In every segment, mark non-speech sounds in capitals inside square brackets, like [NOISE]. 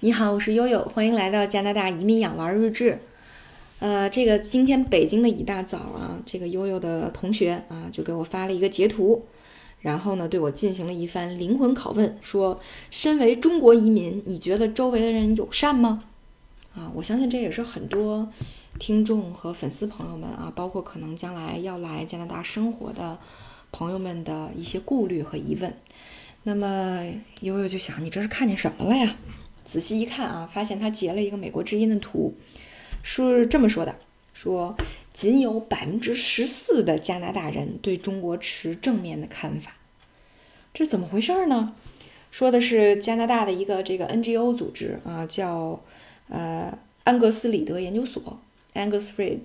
你好，我是悠悠，欢迎来到加拿大移民养娃日志。呃，这个今天北京的一大早啊，这个悠悠的同学啊就给我发了一个截图，然后呢对我进行了一番灵魂拷问，说：身为中国移民，你觉得周围的人友善吗？啊，我相信这也是很多听众和粉丝朋友们啊，包括可能将来要来加拿大生活的朋友们的一些顾虑和疑问。那么悠悠就想，你这是看见什么了呀？仔细一看啊，发现他截了一个美国之音的图，是这么说的：说仅有百分之十四的加拿大人对中国持正面的看法，这怎么回事呢？说的是加拿大的一个这个 NGO 组织啊，叫呃安格斯里德研究所 （Angus Fried），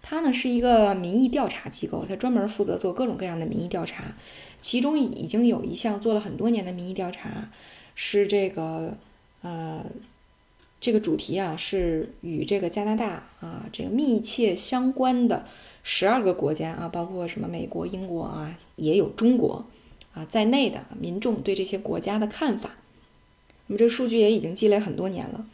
它呢是一个民意调查机构，它专门负责做各种各样的民意调查，其中已经有一项做了很多年的民意调查，是这个。呃，这个主题啊是与这个加拿大啊这个密切相关的十二个国家啊，包括什么美国、英国啊，也有中国啊在内的民众对这些国家的看法。那么这数据也已经积累很多年了。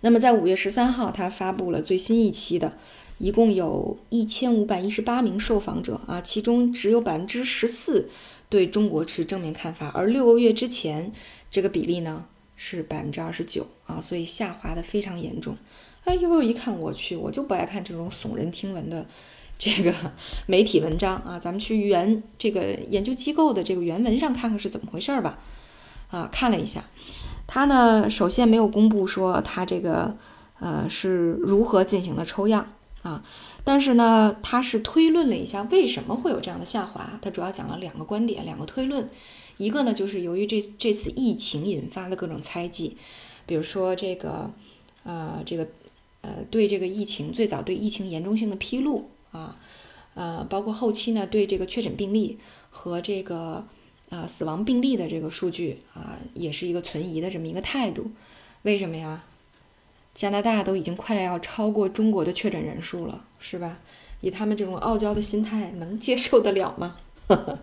那么在五月十三号，他发布了最新一期的，一共有一千五百一十八名受访者啊，其中只有百分之十四对中国持正面看法，而六个月之前。这个比例呢是百分之二十九啊，所以下滑的非常严重。哎，呦一看，我去，我就不爱看这种耸人听闻的这个 [LAUGHS] 媒体文章啊，咱们去原这个研究机构的这个原文上看看是怎么回事儿吧。啊，看了一下，他呢首先没有公布说他这个呃是如何进行的抽样啊，但是呢他是推论了一下为什么会有这样的下滑，他主要讲了两个观点，两个推论。一个呢，就是由于这这次疫情引发的各种猜忌，比如说这个，呃，这个，呃，对这个疫情最早对疫情严重性的披露啊，呃，包括后期呢对这个确诊病例和这个啊死亡病例的这个数据啊，也是一个存疑的这么一个态度。为什么呀？加拿大都已经快要超过中国的确诊人数了，是吧？以他们这种傲娇的心态，能接受得了吗？[LAUGHS]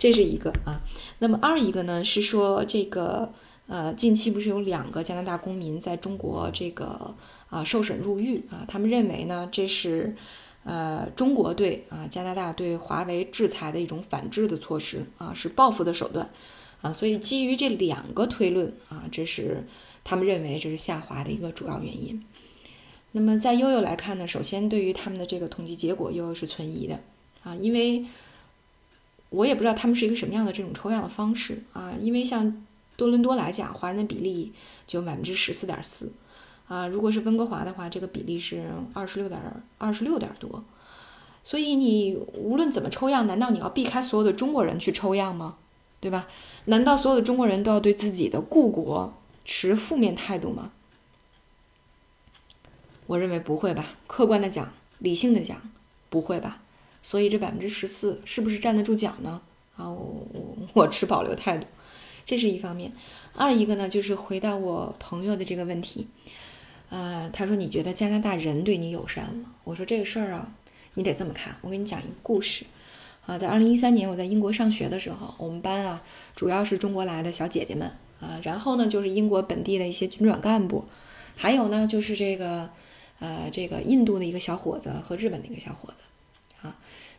这是一个啊，那么二一个呢是说这个呃，近期不是有两个加拿大公民在中国这个啊受审入狱啊，他们认为呢这是呃中国对啊加拿大对华为制裁的一种反制的措施啊，是报复的手段啊，所以基于这两个推论啊，这是他们认为这是下滑的一个主要原因。那么在悠悠来看呢，首先对于他们的这个统计结果，悠悠是存疑的啊，因为。我也不知道他们是一个什么样的这种抽样的方式啊，因为像多伦多来讲，华人的比例就百分之十四点四，啊，如果是温哥华的话，这个比例是二十六点二十六点多，所以你无论怎么抽样，难道你要避开所有的中国人去抽样吗？对吧？难道所有的中国人都要对自己的故国持负面态度吗？我认为不会吧，客观的讲，理性的讲，不会吧。所以这百分之十四是不是站得住脚呢？啊，我我我持保留态度，这是一方面。二一个呢，就是回到我朋友的这个问题，呃，他说你觉得加拿大人对你友善吗？我说这个事儿啊，你得这么看。我给你讲一个故事啊，在二零一三年我在英国上学的时候，我们班啊主要是中国来的小姐姐们啊，然后呢就是英国本地的一些军转干部，还有呢就是这个呃这个印度的一个小伙子和日本的一个小伙子。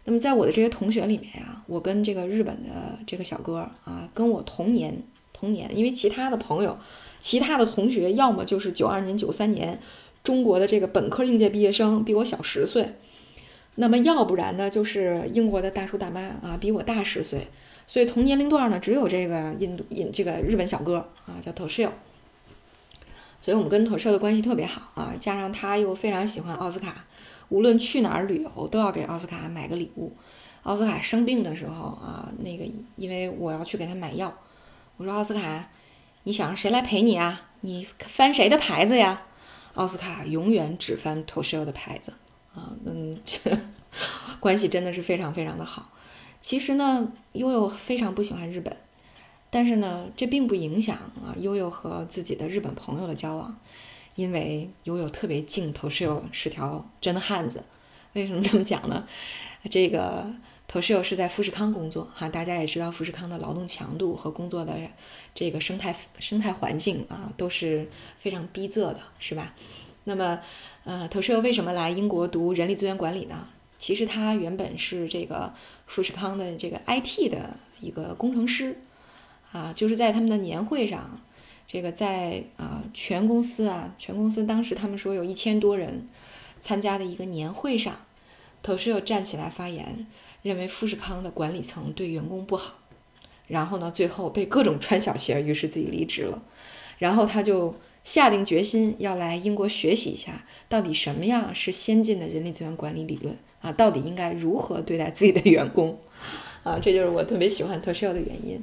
那么在我的这些同学里面呀，我跟这个日本的这个小哥啊，跟我同年同年，因为其他的朋友、其他的同学，要么就是九二年、九三年中国的这个本科应届毕业生，比我小十岁，那么要不然呢，就是英国的大叔大妈啊，比我大十岁，所以同年龄段呢，只有这个印度印这个日本小哥啊，叫 Toshio，所以我们跟 Toshio 的关系特别好啊，加上他又非常喜欢奥斯卡。无论去哪儿旅游，都要给奥斯卡买个礼物。奥斯卡生病的时候啊，那个因为我要去给他买药，我说奥斯卡，你想让谁来陪你啊？你翻谁的牌子呀？奥斯卡永远只翻 Toshio 的牌子啊，嗯，[LAUGHS] 关系真的是非常非常的好。其实呢，悠悠非常不喜欢日本，但是呢，这并不影响啊悠悠和自己的日本朋友的交往。因为悠悠特别敬 Toshio 是条真汉子，为什么这么讲呢？这个头室友是在富士康工作哈，大家也知道富士康的劳动强度和工作的这个生态生态环境啊都是非常逼仄的，是吧？那么，呃，头室友为什么来英国读人力资源管理呢？其实他原本是这个富士康的这个 IT 的一个工程师啊，就是在他们的年会上，这个在啊全公司啊全公司当时他们说有一千多人参加的一个年会上，头室友站起来发言。认为富士康的管理层对员工不好，然后呢，最后被各种穿小鞋，于是自己离职了。然后他就下定决心要来英国学习一下，到底什么样是先进的人力资源管理理论啊？到底应该如何对待自己的员工啊？这就是我特别喜欢 Toshio 的原因。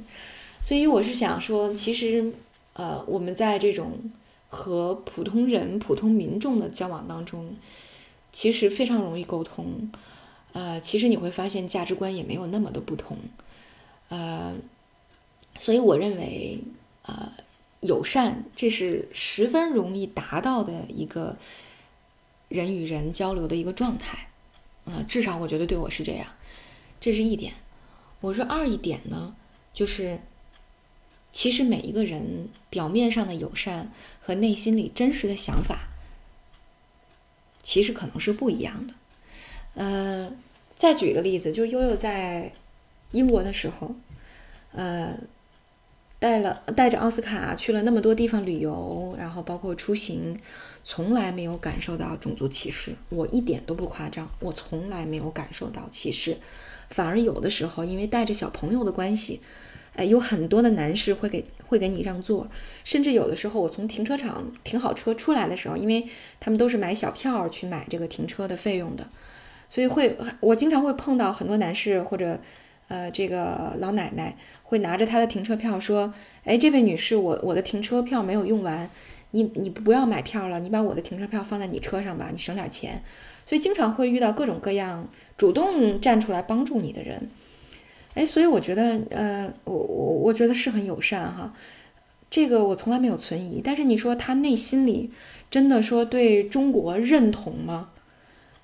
所以我是想说，其实呃，我们在这种和普通人、普通民众的交往当中，其实非常容易沟通。呃，其实你会发现价值观也没有那么的不同，呃，所以我认为，呃，友善这是十分容易达到的一个人与人交流的一个状态，啊，至少我觉得对我是这样，这是一点。我说二一点呢，就是其实每一个人表面上的友善和内心里真实的想法，其实可能是不一样的。呃，再举一个例子，就是悠悠在英国的时候，呃，带了带着奥斯卡去了那么多地方旅游，然后包括出行，从来没有感受到种族歧视。我一点都不夸张，我从来没有感受到歧视，反而有的时候因为带着小朋友的关系，哎，有很多的男士会给会给你让座，甚至有的时候我从停车场停好车出来的时候，因为他们都是买小票去买这个停车的费用的。所以会，我经常会碰到很多男士或者，呃，这个老奶奶会拿着他的停车票说：“哎，这位女士，我我的停车票没有用完，你你不要买票了，你把我的停车票放在你车上吧，你省点钱。”所以经常会遇到各种各样主动站出来帮助你的人，哎，所以我觉得，呃，我我我觉得是很友善哈，这个我从来没有存疑。但是你说他内心里真的说对中国认同吗？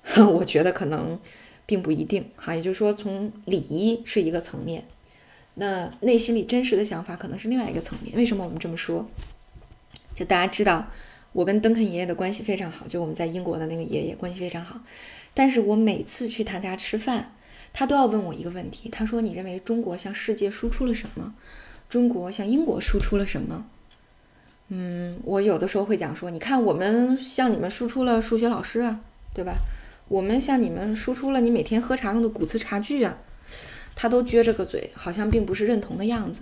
[LAUGHS] 我觉得可能并不一定哈，也就是说，从礼仪是一个层面，那内心里真实的想法可能是另外一个层面。为什么我们这么说？就大家知道，我跟登肯爷爷的关系非常好，就我们在英国的那个爷爷关系非常好。但是我每次去他家吃饭，他都要问我一个问题，他说：“你认为中国向世界输出了什么？中国向英国输出了什么？”嗯，我有的时候会讲说：“你看，我们向你们输出了数学老师啊，对吧？”我们向你们输出了你每天喝茶用的古瓷茶具啊，他都撅着个嘴，好像并不是认同的样子。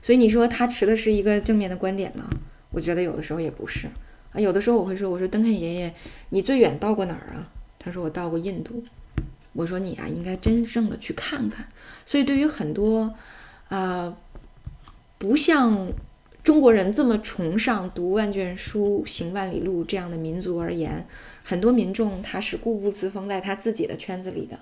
所以你说他持的是一个正面的观点吗？我觉得有的时候也不是啊。有的时候我会说：“我说登肯爷爷，你最远到过哪儿啊？”他说：“我到过印度。”我说：“你啊，应该真正的去看看。”所以对于很多啊，不像。中国人这么崇尚读万卷书、行万里路这样的民族而言，很多民众他是固步自封在他自己的圈子里的，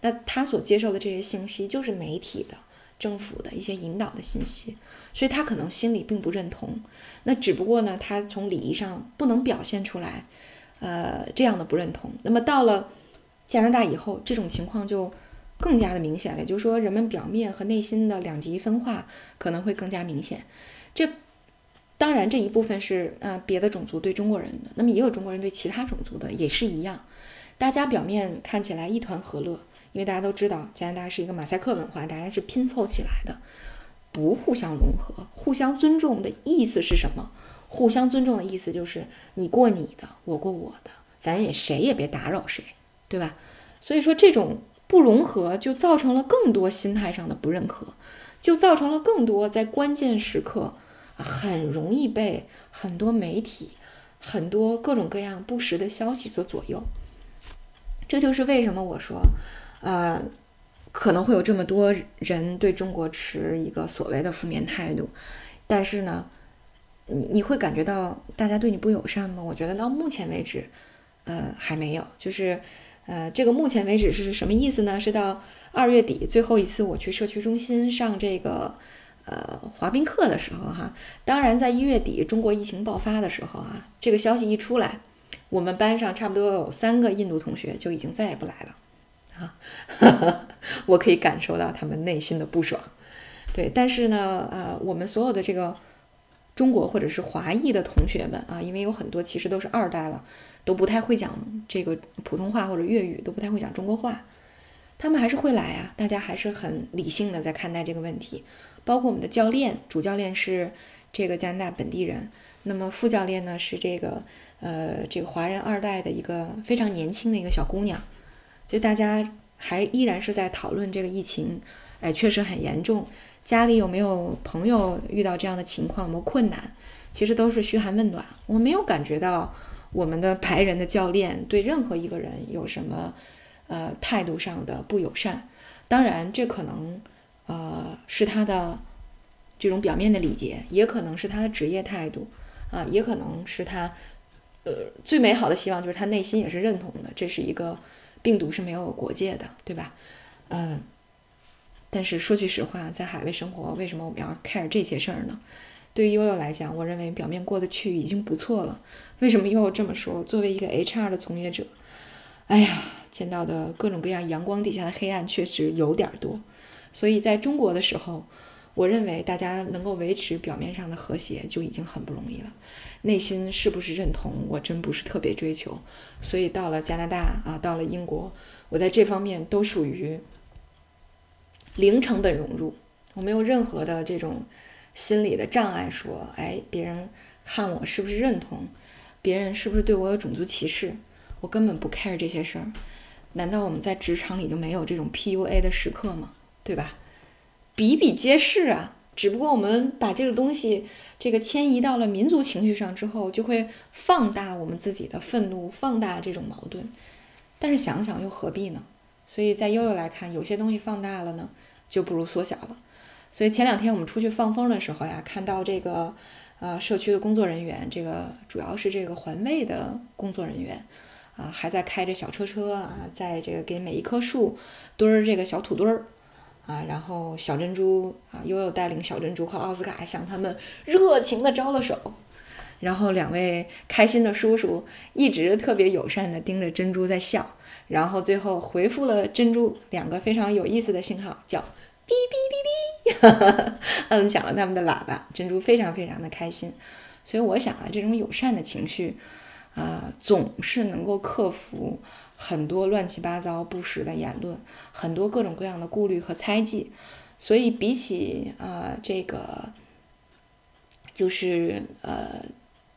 那他所接受的这些信息就是媒体的、政府的一些引导的信息，所以他可能心里并不认同。那只不过呢，他从礼仪上不能表现出来，呃，这样的不认同。那么到了加拿大以后，这种情况就更加的明显了，就是说人们表面和内心的两极分化可能会更加明显。这当然，这一部分是呃别的种族对中国人的，那么也有中国人对其他种族的，也是一样。大家表面看起来一团和乐，因为大家都知道加拿大是一个马赛克文化，大家是拼凑起来的，不互相融合，互相尊重的意思是什么？互相尊重的意思就是你过你的，我过我的，咱也谁也别打扰谁，对吧？所以说这种不融合，就造成了更多心态上的不认可。就造成了更多在关键时刻很容易被很多媒体、很多各种各样不实的消息所左右。这就是为什么我说，呃，可能会有这么多人对中国持一个所谓的负面态度。但是呢，你你会感觉到大家对你不友善吗？我觉得到目前为止，呃，还没有。就是，呃，这个目前为止是什么意思呢？是到。二月底最后一次我去社区中心上这个呃滑冰课的时候哈，当然在一月底中国疫情爆发的时候啊，这个消息一出来，我们班上差不多有三个印度同学就已经再也不来了，啊，[LAUGHS] 我可以感受到他们内心的不爽。对，但是呢，呃，我们所有的这个中国或者是华裔的同学们啊，因为有很多其实都是二代了，都不太会讲这个普通话或者粤语，都不太会讲中国话。他们还是会来啊，大家还是很理性的在看待这个问题。包括我们的教练，主教练是这个加拿大本地人，那么副教练呢是这个呃这个华人二代的一个非常年轻的一个小姑娘。就大家还依然是在讨论这个疫情，哎，确实很严重。家里有没有朋友遇到这样的情况？有没有困难？其实都是嘘寒问暖。我没有感觉到我们的排人的教练对任何一个人有什么。呃，态度上的不友善，当然这可能呃是他的这种表面的礼节，也可能是他的职业态度啊，也可能是他呃最美好的希望就是他内心也是认同的，这是一个病毒是没有国界的，对吧？嗯，但是说句实话，在海外生活，为什么我们要 care 这些事儿呢？对于悠悠来讲，我认为表面过得去已经不错了。为什么悠悠这么说？作为一个 HR 的从业者。哎呀，见到的各种各样阳光底下的黑暗确实有点多，所以在中国的时候，我认为大家能够维持表面上的和谐就已经很不容易了。内心是不是认同，我真不是特别追求。所以到了加拿大啊，到了英国，我在这方面都属于零成本融入，我没有任何的这种心理的障碍，说哎，别人看我是不是认同，别人是不是对我有种族歧视。我根本不 care 这些事儿，难道我们在职场里就没有这种 PUA 的时刻吗？对吧？比比皆是啊，只不过我们把这个东西这个迁移到了民族情绪上之后，就会放大我们自己的愤怒，放大这种矛盾。但是想想又何必呢？所以在悠悠来看，有些东西放大了呢，就不如缩小了。所以前两天我们出去放风的时候呀，看到这个呃社区的工作人员，这个主要是这个环卫的工作人员。啊，还在开着小车车啊，在这个给每一棵树堆儿这个小土堆儿啊，然后小珍珠啊，悠悠带领小珍珠和奥斯卡向他们热情的招了手，然后两位开心的叔叔一直特别友善的盯着珍珠在笑，然后最后回复了珍珠两个非常有意思的信号，叫哔哔哔哔，[LAUGHS] 摁响了他们的喇叭，珍珠非常非常的开心，所以我想啊，这种友善的情绪。啊，总是能够克服很多乱七八糟不实的言论，很多各种各样的顾虑和猜忌。所以，比起啊，这个就是呃，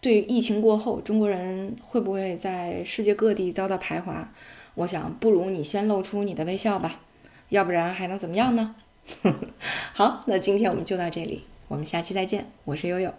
对疫情过后中国人会不会在世界各地遭到排华，我想不如你先露出你的微笑吧，要不然还能怎么样呢？[LAUGHS] 好，那今天我们就到这里，我们下期再见，我是悠悠。